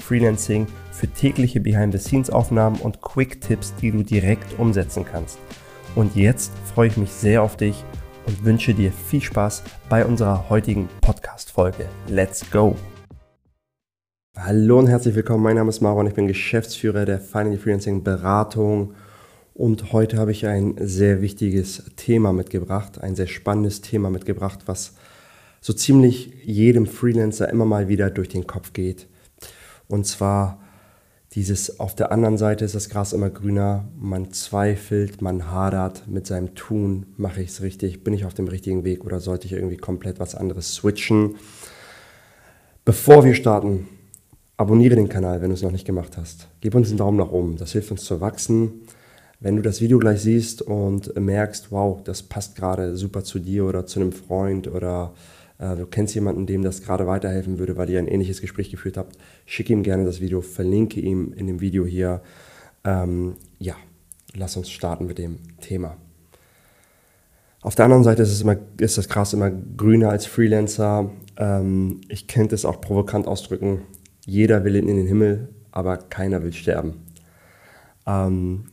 für tägliche Behind-the-Scenes-Aufnahmen und Quick-Tipps, die du direkt umsetzen kannst. Und jetzt freue ich mich sehr auf dich und wünsche dir viel Spaß bei unserer heutigen Podcast-Folge. Let's go! Hallo und herzlich willkommen. Mein Name ist Maron. Ich bin Geschäftsführer der Finally Freelancing Beratung. Und heute habe ich ein sehr wichtiges Thema mitgebracht, ein sehr spannendes Thema mitgebracht, was so ziemlich jedem Freelancer immer mal wieder durch den Kopf geht. Und zwar dieses auf der anderen Seite ist das Gras immer grüner, man zweifelt, man hadert mit seinem Tun, mache ich es richtig, bin ich auf dem richtigen Weg oder sollte ich irgendwie komplett was anderes switchen? Bevor wir starten, abonniere den Kanal, wenn du es noch nicht gemacht hast. Gib uns einen Daumen nach oben, das hilft uns zu wachsen. Wenn du das Video gleich siehst und merkst, wow, das passt gerade super zu dir oder zu einem Freund oder du kennst jemanden, dem das gerade weiterhelfen würde, weil ihr ein ähnliches Gespräch geführt habt, schick ihm gerne das Video, verlinke ihm in dem Video hier. Ähm, ja, lass uns starten mit dem Thema. Auf der anderen Seite ist, es immer, ist das Gras immer grüner als Freelancer. Ähm, ich könnte es auch provokant ausdrücken. Jeder will in den Himmel, aber keiner will sterben. Ähm,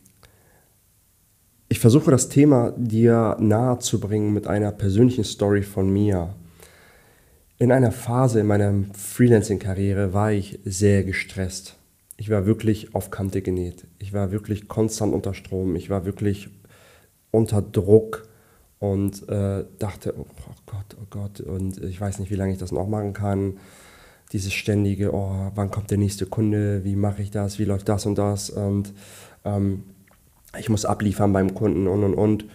ich versuche das Thema dir nahe zu bringen mit einer persönlichen Story von mir. In einer Phase in meiner Freelancing-Karriere war ich sehr gestresst. Ich war wirklich auf Kante genäht. Ich war wirklich konstant unter Strom. Ich war wirklich unter Druck und äh, dachte, oh, Gott, oh Gott, und ich weiß nicht, wie lange ich das noch machen kann. Dieses ständige, oh, wann kommt der nächste Kunde, wie mache ich das, wie läuft das und das und ähm, ich muss abliefern beim Kunden und und und.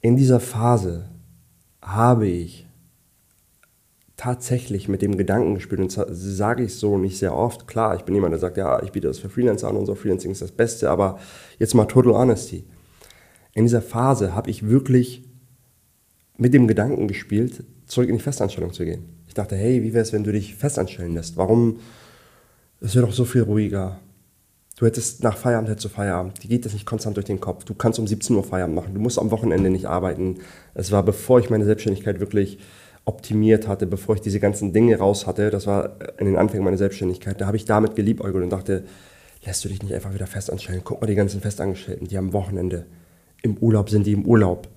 In dieser Phase habe ich tatsächlich mit dem Gedanken gespielt und sage ich so nicht sehr oft. Klar, ich bin jemand, der sagt, ja, ich biete das für Freelancer an und so, Freelancing ist das Beste, aber jetzt mal total honesty. In dieser Phase habe ich wirklich mit dem Gedanken gespielt, zurück in die Festanstellung zu gehen. Ich dachte, hey, wie wäre es, wenn du dich festanstellen lässt? Warum? Es wäre doch so viel ruhiger. Du hättest nach Feierabend hättest du Feierabend. Die geht das nicht konstant durch den Kopf. Du kannst um 17 Uhr Feierabend machen. Du musst am Wochenende nicht arbeiten. Es war, bevor ich meine Selbstständigkeit wirklich optimiert hatte, bevor ich diese ganzen Dinge raus hatte, das war in den Anfängen meiner Selbstständigkeit, da habe ich damit geliebäugelt und dachte, lässt du dich nicht einfach wieder festanstellen? Guck mal die ganzen Festangestellten, die am Wochenende, im Urlaub sind die im Urlaub.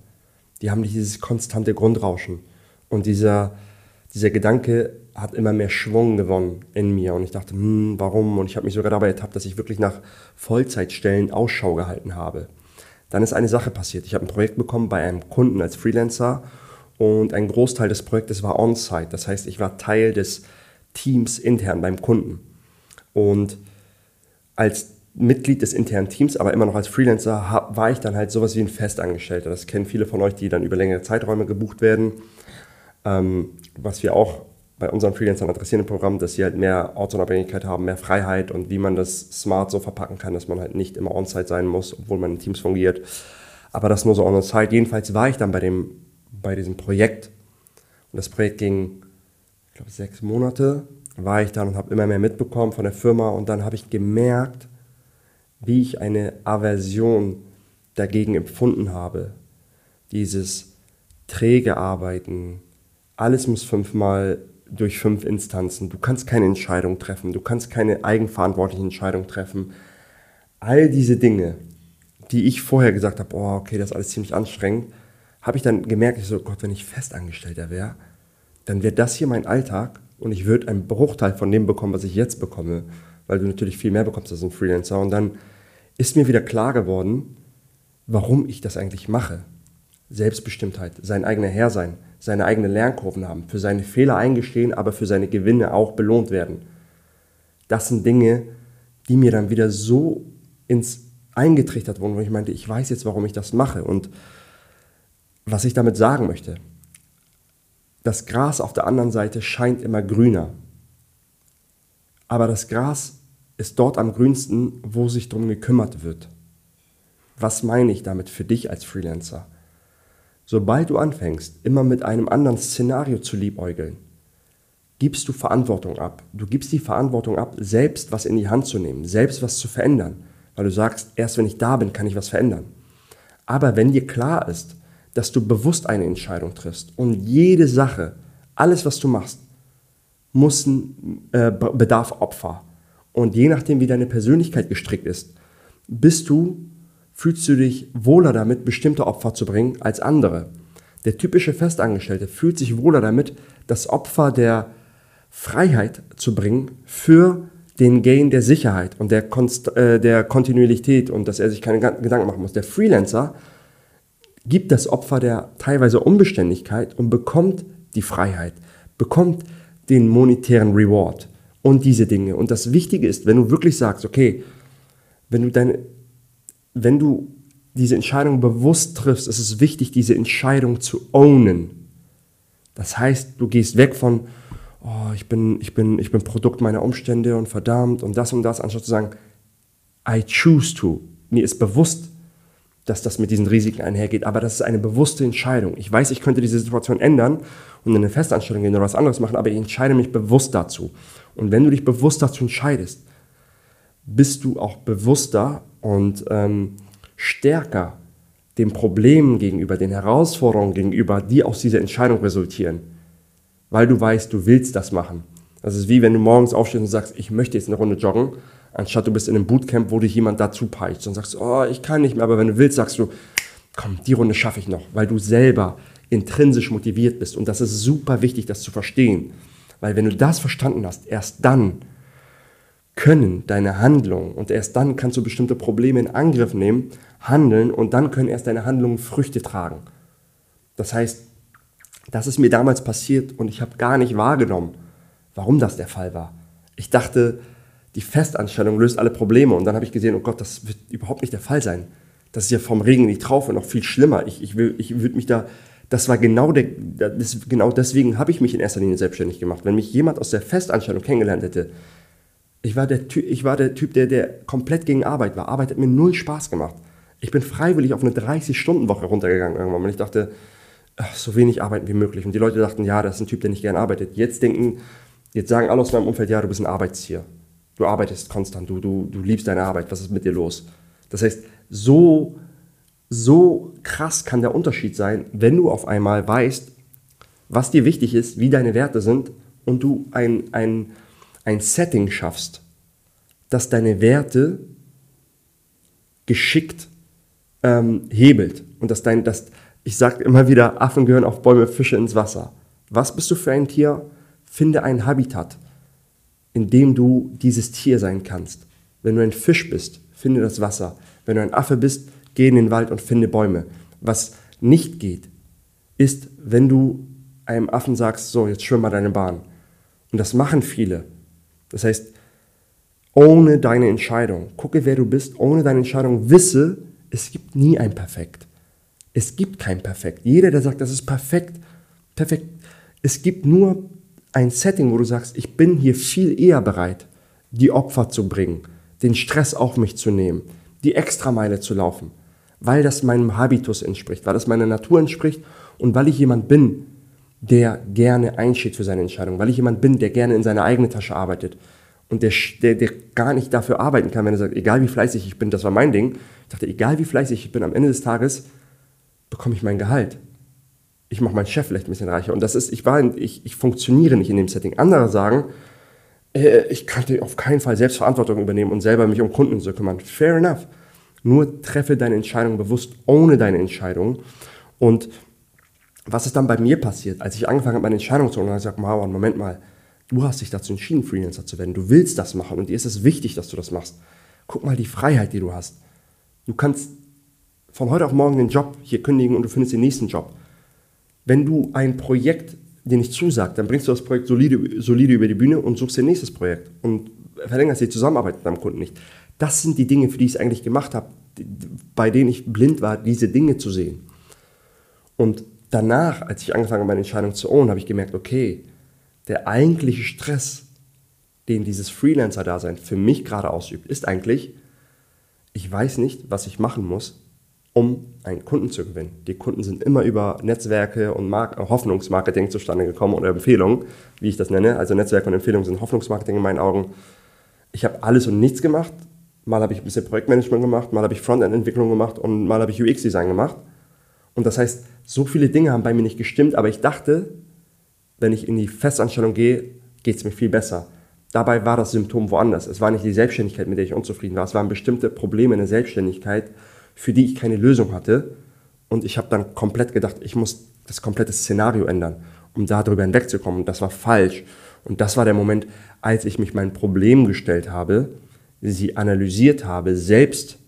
Die haben dieses konstante Grundrauschen. Und dieser, dieser Gedanke hat immer mehr Schwung gewonnen in mir. Und ich dachte, hm, warum? Und ich habe mich sogar dabei ertappt, dass ich wirklich nach Vollzeitstellen Ausschau gehalten habe. Dann ist eine Sache passiert. Ich habe ein Projekt bekommen bei einem Kunden als Freelancer und ein Großteil des Projektes war on-site. Das heißt, ich war Teil des Teams intern beim Kunden. Und als Mitglied des internen Teams, aber immer noch als Freelancer, war ich dann halt sowas wie ein Festangestellter. Das kennen viele von euch, die dann über längere Zeiträume gebucht werden. Ähm, was wir auch bei unseren Freelancern adressieren im Programm, dass sie halt mehr Ortsunabhängigkeit haben, mehr Freiheit und wie man das smart so verpacken kann, dass man halt nicht immer on-site sein muss, obwohl man in Teams fungiert. Aber das nur so on-site. Jedenfalls war ich dann bei dem bei diesem Projekt. Und das Projekt ging, ich glaube, sechs Monate war ich dann und habe immer mehr mitbekommen von der Firma. Und dann habe ich gemerkt, wie ich eine Aversion dagegen empfunden habe. Dieses träge Arbeiten, alles muss fünfmal durch fünf Instanzen. Du kannst keine Entscheidung treffen, du kannst keine eigenverantwortliche Entscheidung treffen. All diese Dinge, die ich vorher gesagt habe, oh, okay, das ist alles ziemlich anstrengend, habe ich dann gemerkt, ich so, Gott, wenn ich Festangestellter wäre, dann wäre das hier mein Alltag und ich würde einen Bruchteil von dem bekommen, was ich jetzt bekomme, weil du natürlich viel mehr bekommst als ein Freelancer. Und dann ist mir wieder klar geworden, warum ich das eigentlich mache. Selbstbestimmtheit, sein eigener Herr sein, seine eigenen Lernkurven haben, für seine Fehler eingestehen, aber für seine Gewinne auch belohnt werden. Das sind Dinge, die mir dann wieder so ins eingetrichtert wurden, wo ich meinte, ich weiß jetzt, warum ich das mache. Und was ich damit sagen möchte, das Gras auf der anderen Seite scheint immer grüner. Aber das Gras ist dort am grünsten, wo sich darum gekümmert wird. Was meine ich damit für dich als Freelancer? Sobald du anfängst, immer mit einem anderen Szenario zu liebäugeln, gibst du Verantwortung ab. Du gibst die Verantwortung ab, selbst was in die Hand zu nehmen, selbst was zu verändern, weil du sagst, erst wenn ich da bin, kann ich was verändern. Aber wenn dir klar ist, dass du bewusst eine Entscheidung triffst und jede Sache, alles was du machst, muss äh, bedarf Opfer. Und je nachdem, wie deine Persönlichkeit gestrickt ist, bist du, fühlst du dich wohler damit, bestimmte Opfer zu bringen als andere. Der typische Festangestellte fühlt sich wohler damit, das Opfer der Freiheit zu bringen für den Gain der Sicherheit und der, Konst äh, der Kontinuität und dass er sich keine Gedanken machen muss. Der Freelancer gibt das Opfer der teilweise Unbeständigkeit und bekommt die Freiheit, bekommt den monetären Reward und diese Dinge. Und das Wichtige ist, wenn du wirklich sagst, okay, wenn du deine, wenn du diese Entscheidung bewusst triffst, ist es wichtig, diese Entscheidung zu ownen. Das heißt, du gehst weg von, oh, ich bin, ich bin, ich bin Produkt meiner Umstände und verdammt und das und das, anstatt zu sagen, I choose to. Mir ist bewusst, dass das mit diesen Risiken einhergeht, aber das ist eine bewusste Entscheidung. Ich weiß, ich könnte diese Situation ändern und in eine Festanstellung gehen oder was anderes machen, aber ich entscheide mich bewusst dazu. Und wenn du dich bewusst dazu entscheidest, bist du auch bewusster und ähm, stärker den Problemen gegenüber, den Herausforderungen gegenüber, die aus dieser Entscheidung resultieren weil du weißt, du willst das machen. Das ist wie wenn du morgens aufstehst und sagst, ich möchte jetzt eine Runde joggen, anstatt du bist in einem Bootcamp, wo dich jemand dazu peitscht und sagst, oh, ich kann nicht mehr, aber wenn du willst, sagst du, komm, die Runde schaffe ich noch, weil du selber intrinsisch motiviert bist. Und das ist super wichtig, das zu verstehen. Weil wenn du das verstanden hast, erst dann können deine Handlungen und erst dann kannst du bestimmte Probleme in Angriff nehmen, handeln und dann können erst deine Handlungen Früchte tragen. Das heißt, das ist mir damals passiert und ich habe gar nicht wahrgenommen, warum das der Fall war. Ich dachte, die Festanstellung löst alle Probleme und dann habe ich gesehen, oh Gott, das wird überhaupt nicht der Fall sein. Das ist ja vom Regen in die Traufe noch viel schlimmer. Ich, ich, ich würde mich da, das war genau der, das, genau deswegen habe ich mich in erster Linie selbstständig gemacht. Wenn mich jemand aus der Festanstellung kennengelernt hätte, ich war der, ich war der Typ, der, der komplett gegen Arbeit war. Arbeit hat mir null Spaß gemacht. Ich bin freiwillig auf eine 30-Stunden-Woche runtergegangen irgendwann, weil ich dachte, so wenig arbeiten wie möglich. Und die Leute dachten, ja, das ist ein Typ, der nicht gern arbeitet. Jetzt denken, jetzt sagen alle aus meinem Umfeld, ja, du bist ein Arbeitstier. Du arbeitest konstant, du, du, du liebst deine Arbeit, was ist mit dir los? Das heißt, so, so krass kann der Unterschied sein, wenn du auf einmal weißt, was dir wichtig ist, wie deine Werte sind und du ein, ein, ein Setting schaffst, das deine Werte geschickt ähm, hebelt und dass dein, dass, ich sage immer wieder, Affen gehören auf Bäume, Fische ins Wasser. Was bist du für ein Tier? Finde ein Habitat, in dem du dieses Tier sein kannst. Wenn du ein Fisch bist, finde das Wasser. Wenn du ein Affe bist, geh in den Wald und finde Bäume. Was nicht geht, ist, wenn du einem Affen sagst, so, jetzt schwimm mal deine Bahn. Und das machen viele. Das heißt, ohne deine Entscheidung, gucke, wer du bist, ohne deine Entscheidung, wisse, es gibt nie ein Perfekt. Es gibt kein Perfekt. Jeder, der sagt, das ist perfekt, perfekt. Es gibt nur ein Setting, wo du sagst, ich bin hier viel eher bereit, die Opfer zu bringen, den Stress auf mich zu nehmen, die Extrameile zu laufen, weil das meinem Habitus entspricht, weil das meiner Natur entspricht und weil ich jemand bin, der gerne einsteht für seine Entscheidung, weil ich jemand bin, der gerne in seine eigene Tasche arbeitet und der, der, der gar nicht dafür arbeiten kann, wenn er sagt, egal wie fleißig ich bin, das war mein Ding. Ich dachte, egal wie fleißig ich bin, am Ende des Tages bekomme ich mein Gehalt. Ich mache meinen Chef vielleicht ein bisschen reicher. Und das ist, ich, war in, ich, ich funktioniere nicht in dem Setting. Andere sagen, äh, ich könnte auf keinen Fall Selbstverantwortung übernehmen und selber mich um Kunden zu kümmern. Fair enough. Nur treffe deine Entscheidung bewusst ohne deine Entscheidung. Und was ist dann bei mir passiert, als ich angefangen habe, meine Entscheidung zu holen? Und ich gesagt, Marwan, Moment mal, du hast dich dazu entschieden, Freelancer zu werden. Du willst das machen und dir ist es wichtig, dass du das machst. Guck mal die Freiheit, die du hast. Du kannst von heute auf morgen den Job hier kündigen und du findest den nächsten Job. Wenn du ein Projekt dir nicht zusagt, dann bringst du das Projekt solide, solide über die Bühne und suchst dir nächstes Projekt und verlängerst die Zusammenarbeit mit deinem Kunden nicht. Das sind die Dinge, für die ich es eigentlich gemacht habe, bei denen ich blind war, diese Dinge zu sehen. Und danach, als ich angefangen habe, meine Entscheidung zu ownen, habe ich gemerkt, okay, der eigentliche Stress den dieses Freelancer-Dasein für mich gerade ausübt, ist eigentlich, ich weiß nicht, was ich machen muss, um einen Kunden zu gewinnen. Die Kunden sind immer über Netzwerke und Mark Hoffnungsmarketing zustande gekommen oder Empfehlungen, wie ich das nenne. Also Netzwerke und Empfehlungen sind Hoffnungsmarketing in meinen Augen. Ich habe alles und nichts gemacht. Mal habe ich ein bisschen Projektmanagement gemacht, mal habe ich Frontend-Entwicklung gemacht und mal habe ich UX-Design gemacht. Und das heißt, so viele Dinge haben bei mir nicht gestimmt, aber ich dachte, wenn ich in die Festanstellung gehe, geht es mir viel besser. Dabei war das Symptom woanders. Es war nicht die Selbstständigkeit, mit der ich unzufrieden war. Es waren bestimmte Probleme in der Selbstständigkeit, für die ich keine Lösung hatte. Und ich habe dann komplett gedacht, ich muss das komplette Szenario ändern, um darüber hinwegzukommen. Und das war falsch. Und das war der Moment, als ich mich mein Problem gestellt habe, sie analysiert habe, selbst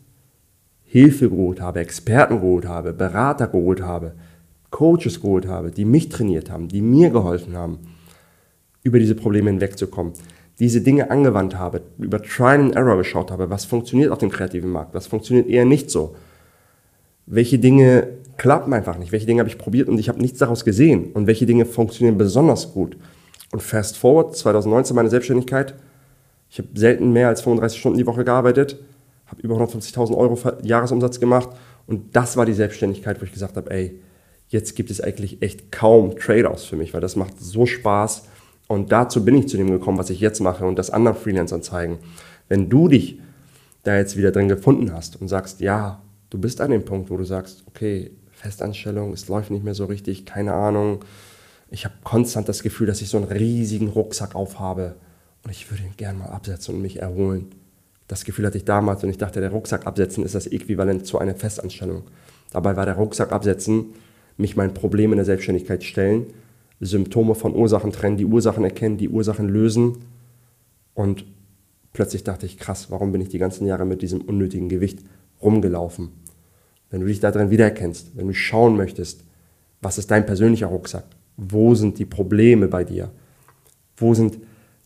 Hilfe geholt habe, Experten geholt habe, Berater geholt habe, Coaches geholt habe, die mich trainiert haben, die mir geholfen haben, über diese Probleme hinwegzukommen. Diese Dinge angewandt habe, über Trial and Error geschaut habe, was funktioniert auf dem kreativen Markt, was funktioniert eher nicht so. Welche Dinge klappen einfach nicht, welche Dinge habe ich probiert und ich habe nichts daraus gesehen und welche Dinge funktionieren besonders gut. Und fast forward, 2019 meine Selbstständigkeit, ich habe selten mehr als 35 Stunden die Woche gearbeitet, habe über 150.000 Euro Jahresumsatz gemacht und das war die Selbstständigkeit, wo ich gesagt habe, ey, jetzt gibt es eigentlich echt kaum Trade-offs für mich, weil das macht so Spaß. Und dazu bin ich zu dem gekommen, was ich jetzt mache und das anderen Freelancern zeigen. Wenn du dich da jetzt wieder drin gefunden hast und sagst, ja, du bist an dem Punkt, wo du sagst, okay, Festanstellung, es läuft nicht mehr so richtig, keine Ahnung. Ich habe konstant das Gefühl, dass ich so einen riesigen Rucksack aufhabe und ich würde ihn gerne mal absetzen und mich erholen. Das Gefühl hatte ich damals und ich dachte, der Rucksack absetzen ist das Äquivalent zu einer Festanstellung. Dabei war der Rucksack absetzen mich mein Problem in der Selbstständigkeit stellen, Symptome von Ursachen trennen, die Ursachen erkennen, die Ursachen lösen. Und plötzlich dachte ich, krass, warum bin ich die ganzen Jahre mit diesem unnötigen Gewicht rumgelaufen? Wenn du dich da drin wiedererkennst, wenn du schauen möchtest, was ist dein persönlicher Rucksack? Wo sind die Probleme bei dir? Wo sind,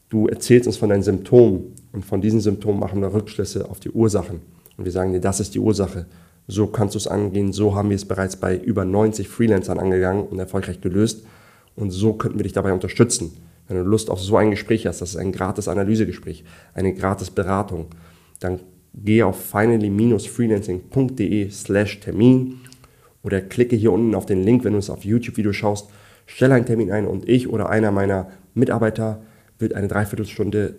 du erzählst uns von deinen Symptomen und von diesen Symptomen machen wir Rückschlüsse auf die Ursachen. Und wir sagen dir, das ist die Ursache so kannst du es angehen, so haben wir es bereits bei über 90 Freelancern angegangen und erfolgreich gelöst und so könnten wir dich dabei unterstützen. Wenn du Lust auf so ein Gespräch hast, das ist ein gratis Analysegespräch, eine gratis Beratung, dann geh auf finally-freelancing.de slash Termin oder klicke hier unten auf den Link, wenn du es auf YouTube-Video schaust, stelle einen Termin ein und ich oder einer meiner Mitarbeiter wird eine Dreiviertelstunde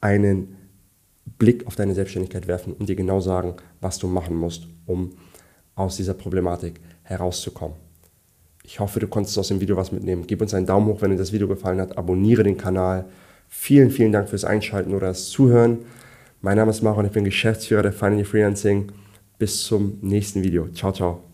einen Blick auf deine Selbstständigkeit werfen und dir genau sagen, was du machen musst, um aus dieser Problematik herauszukommen. Ich hoffe, du konntest aus dem Video was mitnehmen. Gib uns einen Daumen hoch, wenn dir das Video gefallen hat. Abonniere den Kanal. Vielen, vielen Dank fürs Einschalten oder das Zuhören. Mein Name ist Maro und ich bin Geschäftsführer der Finally Freelancing. Bis zum nächsten Video. Ciao, ciao.